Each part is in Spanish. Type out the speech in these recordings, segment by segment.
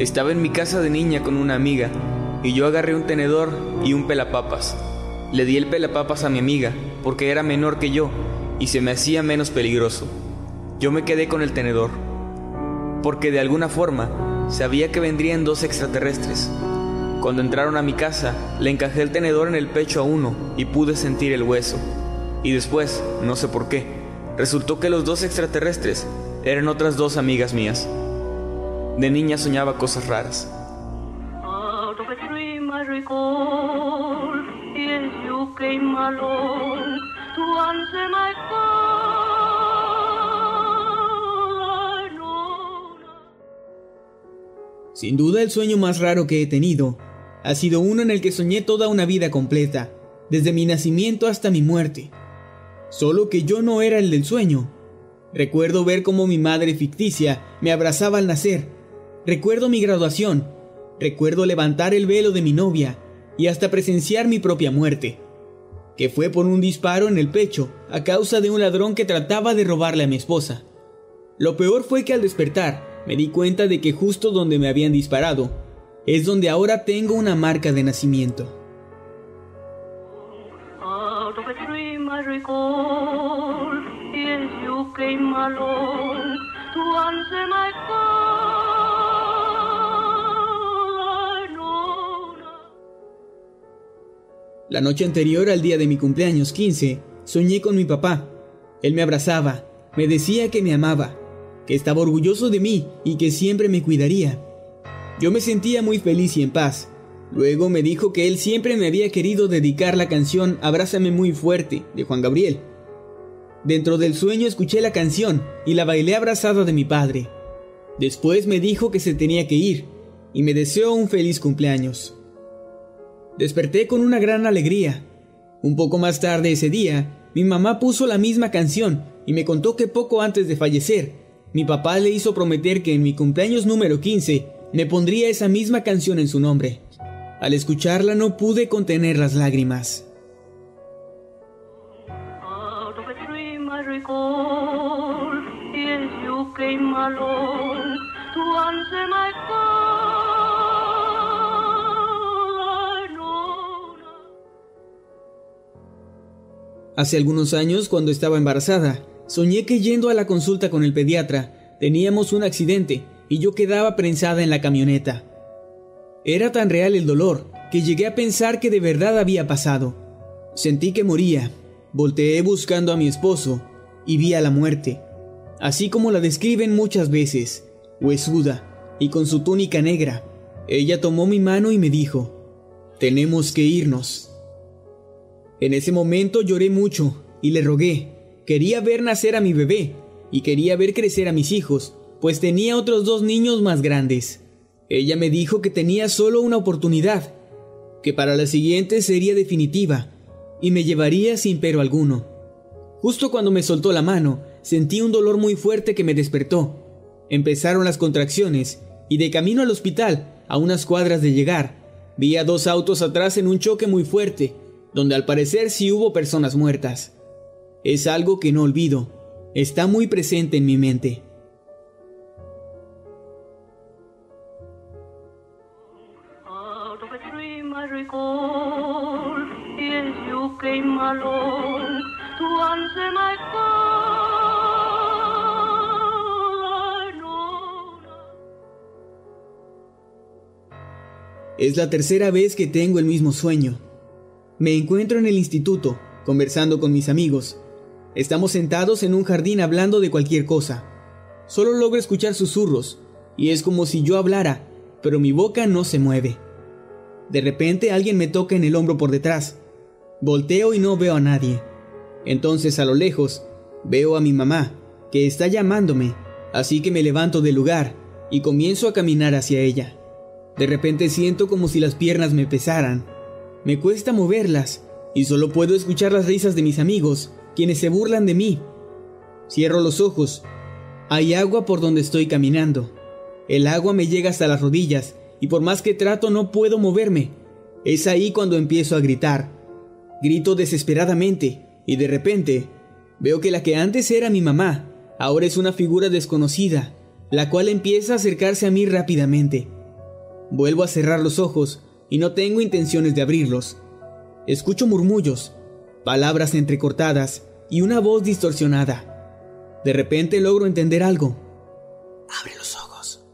Estaba en mi casa de niña con una amiga y yo agarré un tenedor y un pelapapas. Le di el pelapapas a mi amiga porque era menor que yo y se me hacía menos peligroso. Yo me quedé con el tenedor porque de alguna forma sabía que vendrían dos extraterrestres. Cuando entraron a mi casa, le encajé el tenedor en el pecho a uno y pude sentir el hueso. Y después, no sé por qué, resultó que los dos extraterrestres eran otras dos amigas mías. De niña soñaba cosas raras. Sin duda el sueño más raro que he tenido ha sido uno en el que soñé toda una vida completa, desde mi nacimiento hasta mi muerte. Solo que yo no era el del sueño. Recuerdo ver cómo mi madre ficticia me abrazaba al nacer. Recuerdo mi graduación. Recuerdo levantar el velo de mi novia y hasta presenciar mi propia muerte, que fue por un disparo en el pecho a causa de un ladrón que trataba de robarle a mi esposa. Lo peor fue que al despertar me di cuenta de que justo donde me habían disparado es donde ahora tengo una marca de nacimiento. La noche anterior al día de mi cumpleaños 15, soñé con mi papá. Él me abrazaba, me decía que me amaba, que estaba orgulloso de mí y que siempre me cuidaría. Yo me sentía muy feliz y en paz. Luego me dijo que él siempre me había querido dedicar la canción Abrázame muy fuerte de Juan Gabriel. Dentro del sueño escuché la canción y la bailé abrazado de mi padre. Después me dijo que se tenía que ir y me deseó un feliz cumpleaños. Desperté con una gran alegría. Un poco más tarde ese día, mi mamá puso la misma canción y me contó que poco antes de fallecer, mi papá le hizo prometer que en mi cumpleaños número 15 me pondría esa misma canción en su nombre. Al escucharla no pude contener las lágrimas. Hace algunos años, cuando estaba embarazada, soñé que yendo a la consulta con el pediatra, teníamos un accidente y yo quedaba prensada en la camioneta. Era tan real el dolor que llegué a pensar que de verdad había pasado. Sentí que moría, volteé buscando a mi esposo y vi a la muerte, así como la describen muchas veces, huesuda y con su túnica negra. Ella tomó mi mano y me dijo, tenemos que irnos. En ese momento lloré mucho y le rogué. Quería ver nacer a mi bebé y quería ver crecer a mis hijos, pues tenía otros dos niños más grandes. Ella me dijo que tenía solo una oportunidad, que para la siguiente sería definitiva y me llevaría sin pero alguno. Justo cuando me soltó la mano, sentí un dolor muy fuerte que me despertó. Empezaron las contracciones y de camino al hospital, a unas cuadras de llegar, vi a dos autos atrás en un choque muy fuerte, donde al parecer sí hubo personas muertas. Es algo que no olvido, está muy presente en mi mente. Es la tercera vez que tengo el mismo sueño. Me encuentro en el instituto, conversando con mis amigos. Estamos sentados en un jardín hablando de cualquier cosa. Solo logro escuchar susurros, y es como si yo hablara, pero mi boca no se mueve. De repente alguien me toca en el hombro por detrás. Volteo y no veo a nadie. Entonces a lo lejos veo a mi mamá, que está llamándome, así que me levanto del lugar y comienzo a caminar hacia ella. De repente siento como si las piernas me pesaran. Me cuesta moverlas y solo puedo escuchar las risas de mis amigos, quienes se burlan de mí. Cierro los ojos. Hay agua por donde estoy caminando. El agua me llega hasta las rodillas y por más que trato no puedo moverme. Es ahí cuando empiezo a gritar. Grito desesperadamente y de repente veo que la que antes era mi mamá, ahora es una figura desconocida, la cual empieza a acercarse a mí rápidamente. Vuelvo a cerrar los ojos y no tengo intenciones de abrirlos. Escucho murmullos, palabras entrecortadas y una voz distorsionada. De repente logro entender algo. Abre los ojos.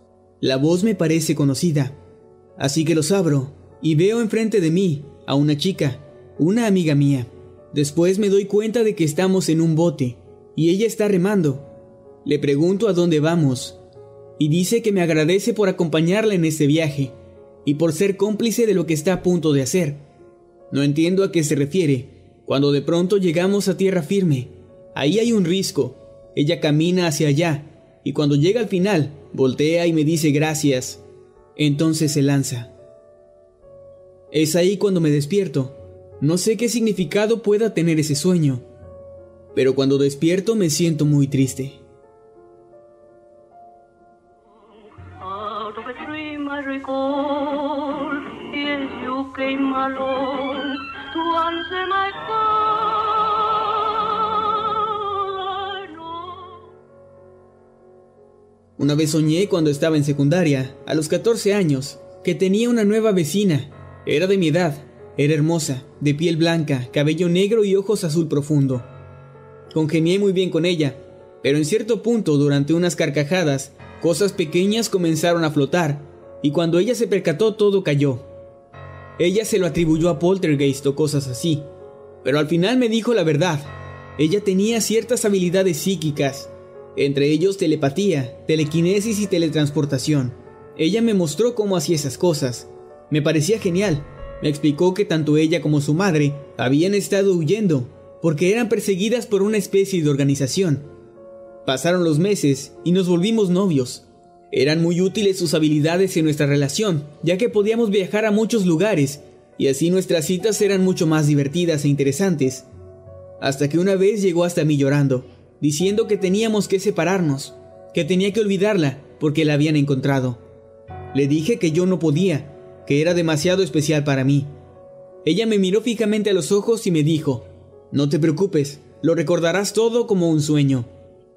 La voz me parece conocida, así que los abro y veo enfrente de mí a una chica, una amiga mía. Después me doy cuenta de que estamos en un bote y ella está remando. Le pregunto a dónde vamos y dice que me agradece por acompañarla en este viaje y por ser cómplice de lo que está a punto de hacer. No entiendo a qué se refiere, cuando de pronto llegamos a tierra firme. Ahí hay un risco. Ella camina hacia allá y cuando llega al final, voltea y me dice gracias. Entonces se lanza. Es ahí cuando me despierto. No sé qué significado pueda tener ese sueño, pero cuando despierto me siento muy triste. Una vez soñé cuando estaba en secundaria, a los 14 años, que tenía una nueva vecina. Era de mi edad, era hermosa, de piel blanca, cabello negro y ojos azul profundo. Congenié muy bien con ella, pero en cierto punto, durante unas carcajadas, cosas pequeñas comenzaron a flotar, y cuando ella se percató todo cayó. Ella se lo atribuyó a poltergeist o cosas así, pero al final me dijo la verdad. Ella tenía ciertas habilidades psíquicas, entre ellos telepatía, telequinesis y teletransportación. Ella me mostró cómo hacía esas cosas. Me parecía genial. Me explicó que tanto ella como su madre habían estado huyendo porque eran perseguidas por una especie de organización. Pasaron los meses y nos volvimos novios. Eran muy útiles sus habilidades en nuestra relación, ya que podíamos viajar a muchos lugares y así nuestras citas eran mucho más divertidas e interesantes. Hasta que una vez llegó hasta mí llorando diciendo que teníamos que separarnos, que tenía que olvidarla porque la habían encontrado. Le dije que yo no podía, que era demasiado especial para mí. Ella me miró fijamente a los ojos y me dijo, No te preocupes, lo recordarás todo como un sueño.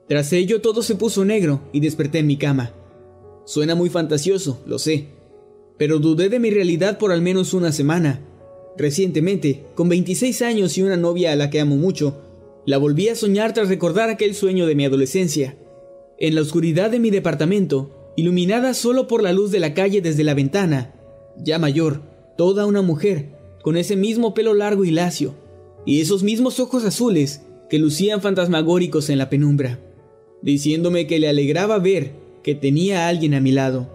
Tras ello todo se puso negro y desperté en mi cama. Suena muy fantasioso, lo sé, pero dudé de mi realidad por al menos una semana. Recientemente, con 26 años y una novia a la que amo mucho, la volví a soñar tras recordar aquel sueño de mi adolescencia. En la oscuridad de mi departamento, iluminada solo por la luz de la calle desde la ventana, ya mayor, toda una mujer, con ese mismo pelo largo y lacio, y esos mismos ojos azules que lucían fantasmagóricos en la penumbra, diciéndome que le alegraba ver que tenía a alguien a mi lado.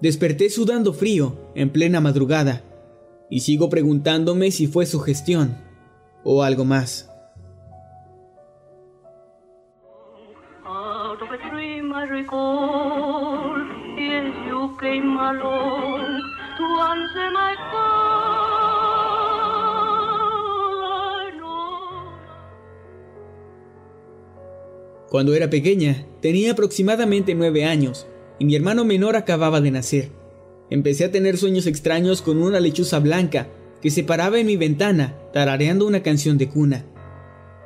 Desperté sudando frío en plena madrugada, y sigo preguntándome si fue su gestión o algo más. Cuando era pequeña, tenía aproximadamente nueve años, y mi hermano menor acababa de nacer. Empecé a tener sueños extraños con una lechuza blanca que se paraba en mi ventana, tarareando una canción de cuna.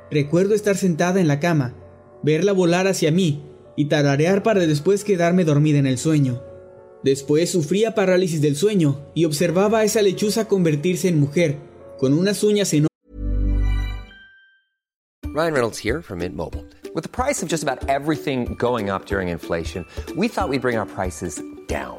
Recuerdo estar sentada en la cama, verla volar hacia mí y tararear para después quedarme dormida en el sueño. Después sufría parálisis del sueño y observaba a esa lechuza convertirse en mujer, con unas uñas enormes. Ryan Reynolds here from Mint Mobile. With the price of just about everything going up during inflation, we thought we'd bring our prices down.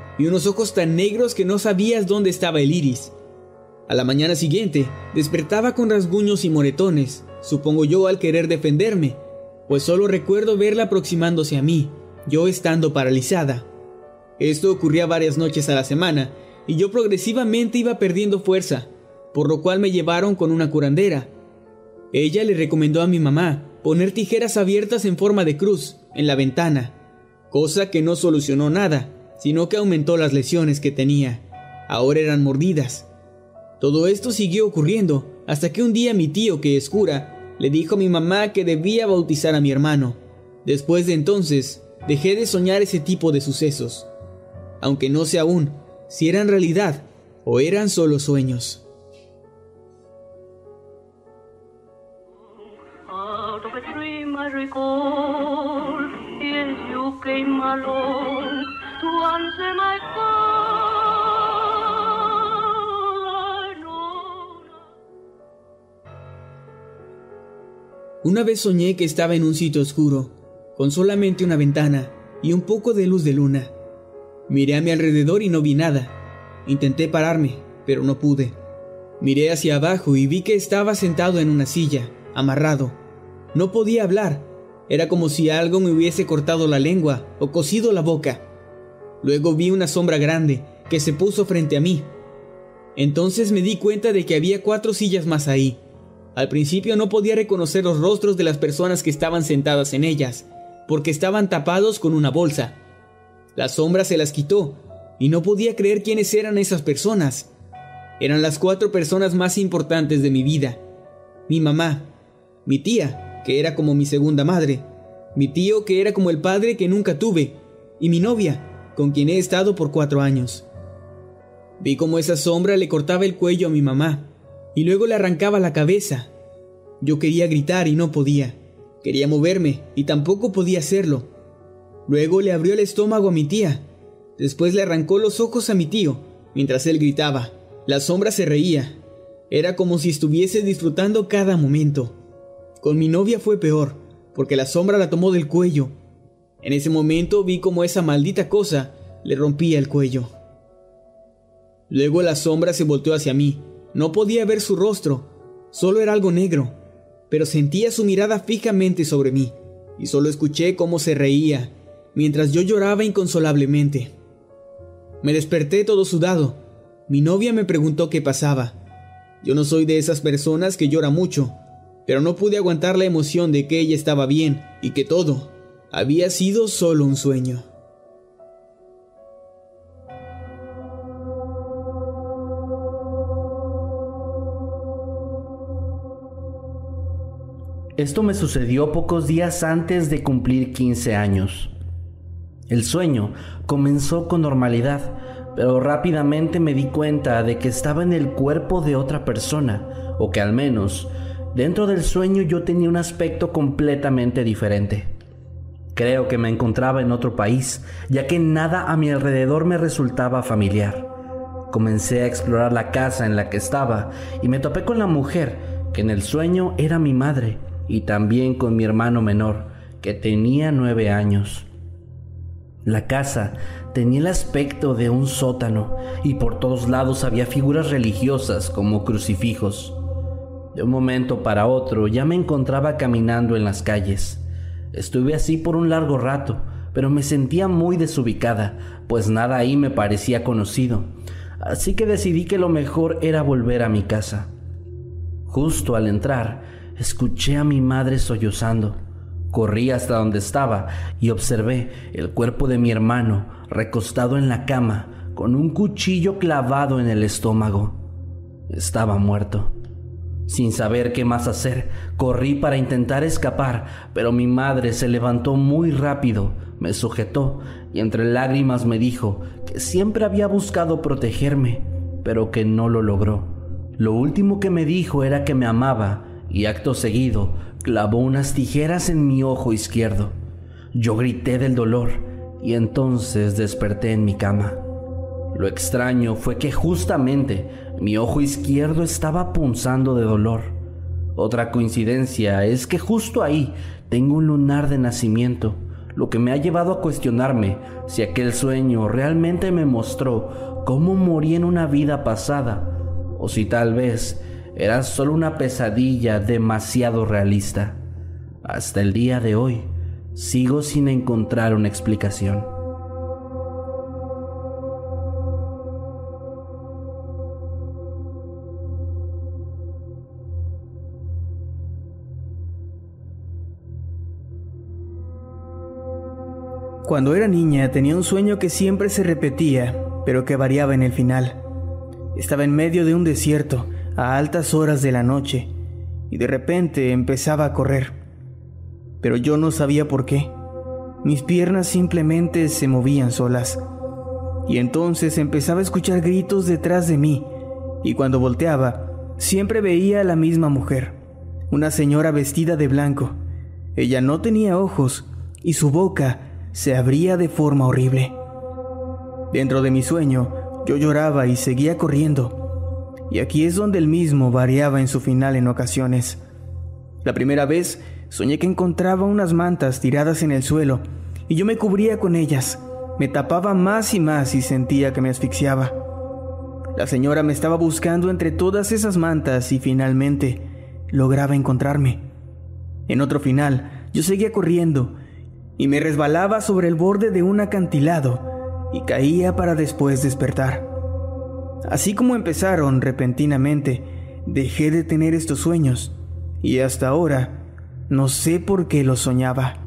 y unos ojos tan negros que no sabías dónde estaba el iris. A la mañana siguiente, despertaba con rasguños y moretones, supongo yo al querer defenderme, pues solo recuerdo verla aproximándose a mí, yo estando paralizada. Esto ocurría varias noches a la semana, y yo progresivamente iba perdiendo fuerza, por lo cual me llevaron con una curandera. Ella le recomendó a mi mamá poner tijeras abiertas en forma de cruz en la ventana, cosa que no solucionó nada, sino que aumentó las lesiones que tenía. Ahora eran mordidas. Todo esto siguió ocurriendo hasta que un día mi tío, que es cura, le dijo a mi mamá que debía bautizar a mi hermano. Después de entonces, dejé de soñar ese tipo de sucesos, aunque no sé aún si eran realidad o eran solo sueños. Una vez soñé que estaba en un sitio oscuro, con solamente una ventana y un poco de luz de luna. Miré a mi alrededor y no vi nada. Intenté pararme, pero no pude. Miré hacia abajo y vi que estaba sentado en una silla, amarrado. No podía hablar. Era como si algo me hubiese cortado la lengua o cosido la boca. Luego vi una sombra grande que se puso frente a mí. Entonces me di cuenta de que había cuatro sillas más ahí. Al principio no podía reconocer los rostros de las personas que estaban sentadas en ellas, porque estaban tapados con una bolsa. La sombra se las quitó, y no podía creer quiénes eran esas personas. Eran las cuatro personas más importantes de mi vida. Mi mamá, mi tía, que era como mi segunda madre, mi tío, que era como el padre que nunca tuve, y mi novia, con quien he estado por cuatro años. Vi cómo esa sombra le cortaba el cuello a mi mamá, y luego le arrancaba la cabeza. Yo quería gritar y no podía. Quería moverme y tampoco podía hacerlo. Luego le abrió el estómago a mi tía. Después le arrancó los ojos a mi tío, mientras él gritaba. La sombra se reía. Era como si estuviese disfrutando cada momento. Con mi novia fue peor, porque la sombra la tomó del cuello. En ese momento vi como esa maldita cosa le rompía el cuello. Luego la sombra se volteó hacia mí. No podía ver su rostro, solo era algo negro, pero sentía su mirada fijamente sobre mí, y solo escuché cómo se reía, mientras yo lloraba inconsolablemente. Me desperté todo sudado. Mi novia me preguntó qué pasaba. Yo no soy de esas personas que llora mucho, pero no pude aguantar la emoción de que ella estaba bien y que todo había sido solo un sueño. Esto me sucedió pocos días antes de cumplir 15 años. El sueño comenzó con normalidad, pero rápidamente me di cuenta de que estaba en el cuerpo de otra persona, o que al menos dentro del sueño yo tenía un aspecto completamente diferente. Creo que me encontraba en otro país, ya que nada a mi alrededor me resultaba familiar. Comencé a explorar la casa en la que estaba y me topé con la mujer, que en el sueño era mi madre, y también con mi hermano menor, que tenía nueve años. La casa tenía el aspecto de un sótano y por todos lados había figuras religiosas como crucifijos. De un momento para otro ya me encontraba caminando en las calles. Estuve así por un largo rato, pero me sentía muy desubicada, pues nada ahí me parecía conocido, así que decidí que lo mejor era volver a mi casa. Justo al entrar, escuché a mi madre sollozando. Corrí hasta donde estaba y observé el cuerpo de mi hermano recostado en la cama con un cuchillo clavado en el estómago. Estaba muerto. Sin saber qué más hacer, corrí para intentar escapar, pero mi madre se levantó muy rápido, me sujetó y entre lágrimas me dijo que siempre había buscado protegerme, pero que no lo logró. Lo último que me dijo era que me amaba y acto seguido clavó unas tijeras en mi ojo izquierdo. Yo grité del dolor y entonces desperté en mi cama. Lo extraño fue que justamente mi ojo izquierdo estaba punzando de dolor. Otra coincidencia es que justo ahí tengo un lunar de nacimiento, lo que me ha llevado a cuestionarme si aquel sueño realmente me mostró cómo morí en una vida pasada, o si tal vez era solo una pesadilla demasiado realista. Hasta el día de hoy, sigo sin encontrar una explicación. Cuando era niña tenía un sueño que siempre se repetía, pero que variaba en el final. Estaba en medio de un desierto, a altas horas de la noche, y de repente empezaba a correr. Pero yo no sabía por qué. Mis piernas simplemente se movían solas. Y entonces empezaba a escuchar gritos detrás de mí, y cuando volteaba, siempre veía a la misma mujer, una señora vestida de blanco. Ella no tenía ojos, y su boca se abría de forma horrible. Dentro de mi sueño, yo lloraba y seguía corriendo. Y aquí es donde el mismo variaba en su final en ocasiones. La primera vez soñé que encontraba unas mantas tiradas en el suelo y yo me cubría con ellas. Me tapaba más y más y sentía que me asfixiaba. La señora me estaba buscando entre todas esas mantas y finalmente lograba encontrarme. En otro final, yo seguía corriendo y me resbalaba sobre el borde de un acantilado y caía para después despertar. Así como empezaron repentinamente, dejé de tener estos sueños y hasta ahora no sé por qué los soñaba.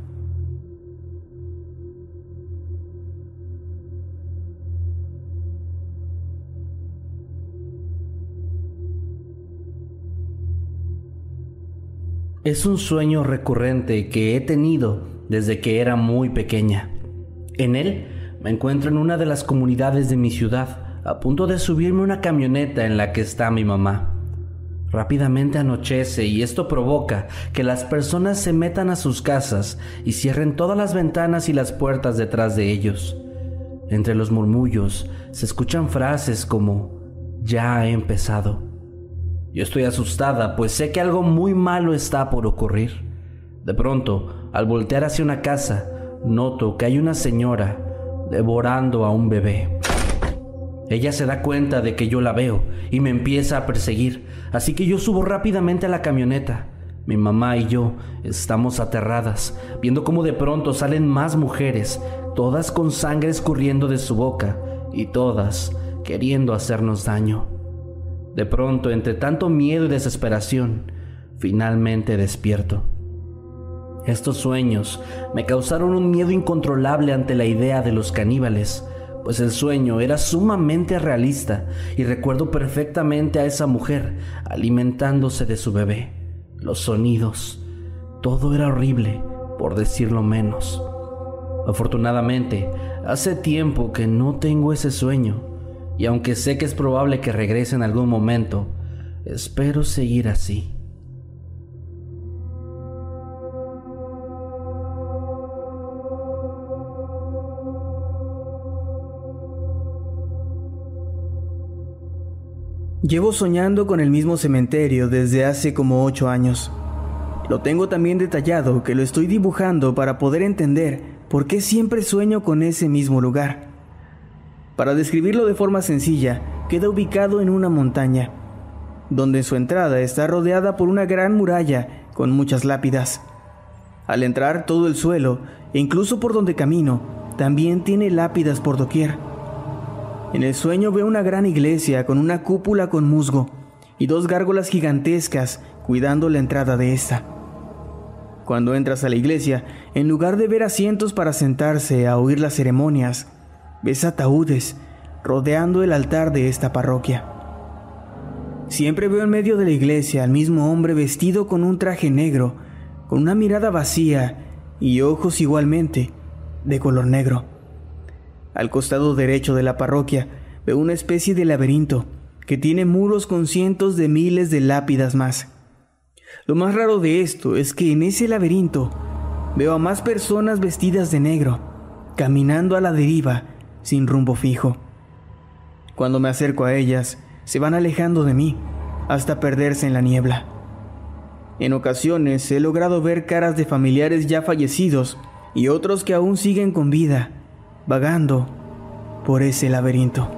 Es un sueño recurrente que he tenido desde que era muy pequeña. En él me encuentro en una de las comunidades de mi ciudad, a punto de subirme una camioneta en la que está mi mamá. Rápidamente anochece y esto provoca que las personas se metan a sus casas y cierren todas las ventanas y las puertas detrás de ellos. Entre los murmullos se escuchan frases como ya ha empezado. Yo estoy asustada, pues sé que algo muy malo está por ocurrir. De pronto, al voltear hacia una casa, noto que hay una señora devorando a un bebé. Ella se da cuenta de que yo la veo y me empieza a perseguir, así que yo subo rápidamente a la camioneta. Mi mamá y yo estamos aterradas, viendo cómo de pronto salen más mujeres, todas con sangre escurriendo de su boca y todas queriendo hacernos daño. De pronto, entre tanto miedo y desesperación, finalmente despierto. Estos sueños me causaron un miedo incontrolable ante la idea de los caníbales, pues el sueño era sumamente realista y recuerdo perfectamente a esa mujer alimentándose de su bebé. Los sonidos, todo era horrible, por decirlo menos. Afortunadamente, hace tiempo que no tengo ese sueño, y aunque sé que es probable que regrese en algún momento, espero seguir así. Llevo soñando con el mismo cementerio desde hace como ocho años. Lo tengo también detallado que lo estoy dibujando para poder entender por qué siempre sueño con ese mismo lugar. Para describirlo de forma sencilla, queda ubicado en una montaña, donde su entrada está rodeada por una gran muralla con muchas lápidas. Al entrar todo el suelo, e incluso por donde camino, también tiene lápidas por doquier. En el sueño veo una gran iglesia con una cúpula con musgo y dos gárgolas gigantescas cuidando la entrada de esta. Cuando entras a la iglesia, en lugar de ver asientos para sentarse a oír las ceremonias, ves ataúdes rodeando el altar de esta parroquia. Siempre veo en medio de la iglesia al mismo hombre vestido con un traje negro, con una mirada vacía y ojos igualmente de color negro. Al costado derecho de la parroquia veo una especie de laberinto que tiene muros con cientos de miles de lápidas más. Lo más raro de esto es que en ese laberinto veo a más personas vestidas de negro, caminando a la deriva, sin rumbo fijo. Cuando me acerco a ellas, se van alejando de mí, hasta perderse en la niebla. En ocasiones he logrado ver caras de familiares ya fallecidos y otros que aún siguen con vida, vagando por ese laberinto.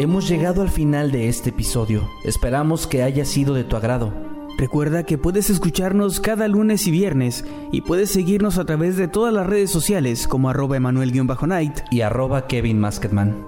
Hemos llegado al final de este episodio. Esperamos que haya sido de tu agrado. Recuerda que puedes escucharnos cada lunes y viernes y puedes seguirnos a través de todas las redes sociales como arroba emanuel-night y arroba Kevin Masketman.